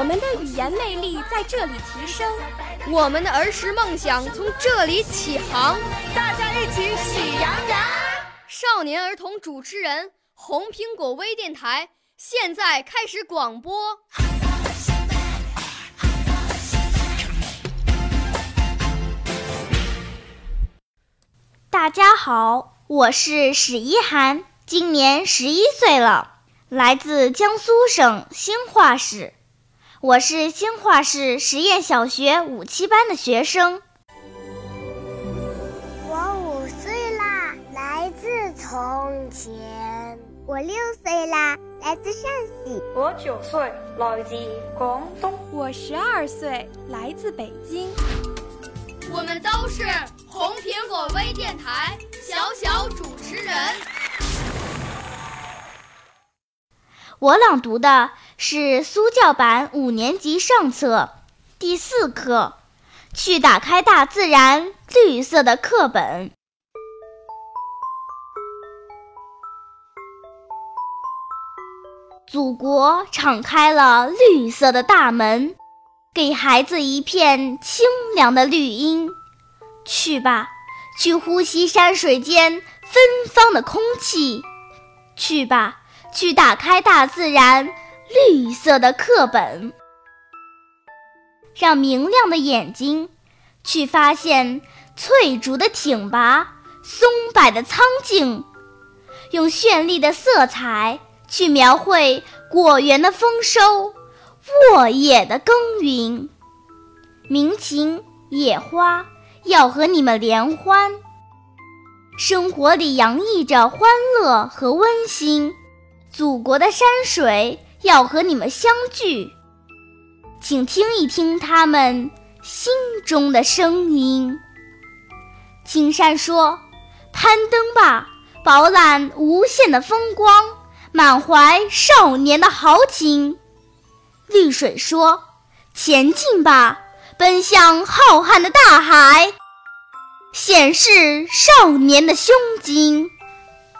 我们的语言魅力在这里提升，我们的儿时梦想从这里起航。大家一起喜羊羊。少年儿童主持人，红苹果微电台。现在开始广播。大家好，我是史一涵，今年十一岁了，来自江苏省兴化市，我是兴化市实验小学五七班的学生。我五岁啦，来自从前。我六岁啦。来自陕西，我九岁，来自广东，我十二岁，来自北京。我们都是红苹果微电台小小主持人。我朗读的是苏教版五年级上册第四课《去打开大自然绿色的课本》。祖国敞开了绿色的大门，给孩子一片清凉的绿荫。去吧，去呼吸山水间芬芳的空气。去吧，去打开大自然绿色的课本，让明亮的眼睛去发现翠竹的挺拔、松柏的苍劲，用绚丽的色彩。去描绘果园的丰收，沃野的耕耘，鸣禽野花要和你们联欢。生活里洋溢着欢乐和温馨，祖国的山水要和你们相聚，请听一听他们心中的声音。青山说：“攀登吧，饱览无限的风光。”满怀少年的豪情，绿水说：“前进吧，奔向浩瀚的大海，显示少年的胸襟。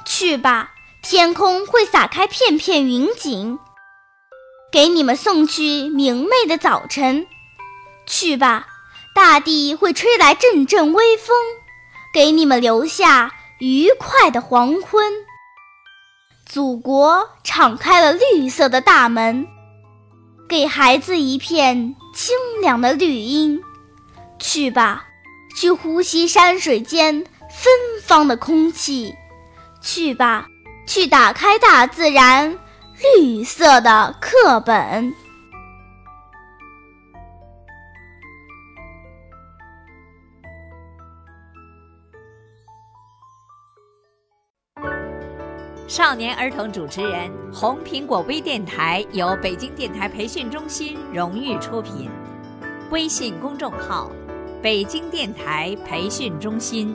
去吧，天空会撒开片片云锦，给你们送去明媚的早晨。去吧，大地会吹来阵阵微风，给你们留下愉快的黄昏。”祖国敞开了绿色的大门，给孩子一片清凉的绿荫。去吧，去呼吸山水间芬芳的空气。去吧，去打开大自然绿色的课本。少年儿童主持人，红苹果微电台由北京电台培训中心荣誉出品，微信公众号：北京电台培训中心。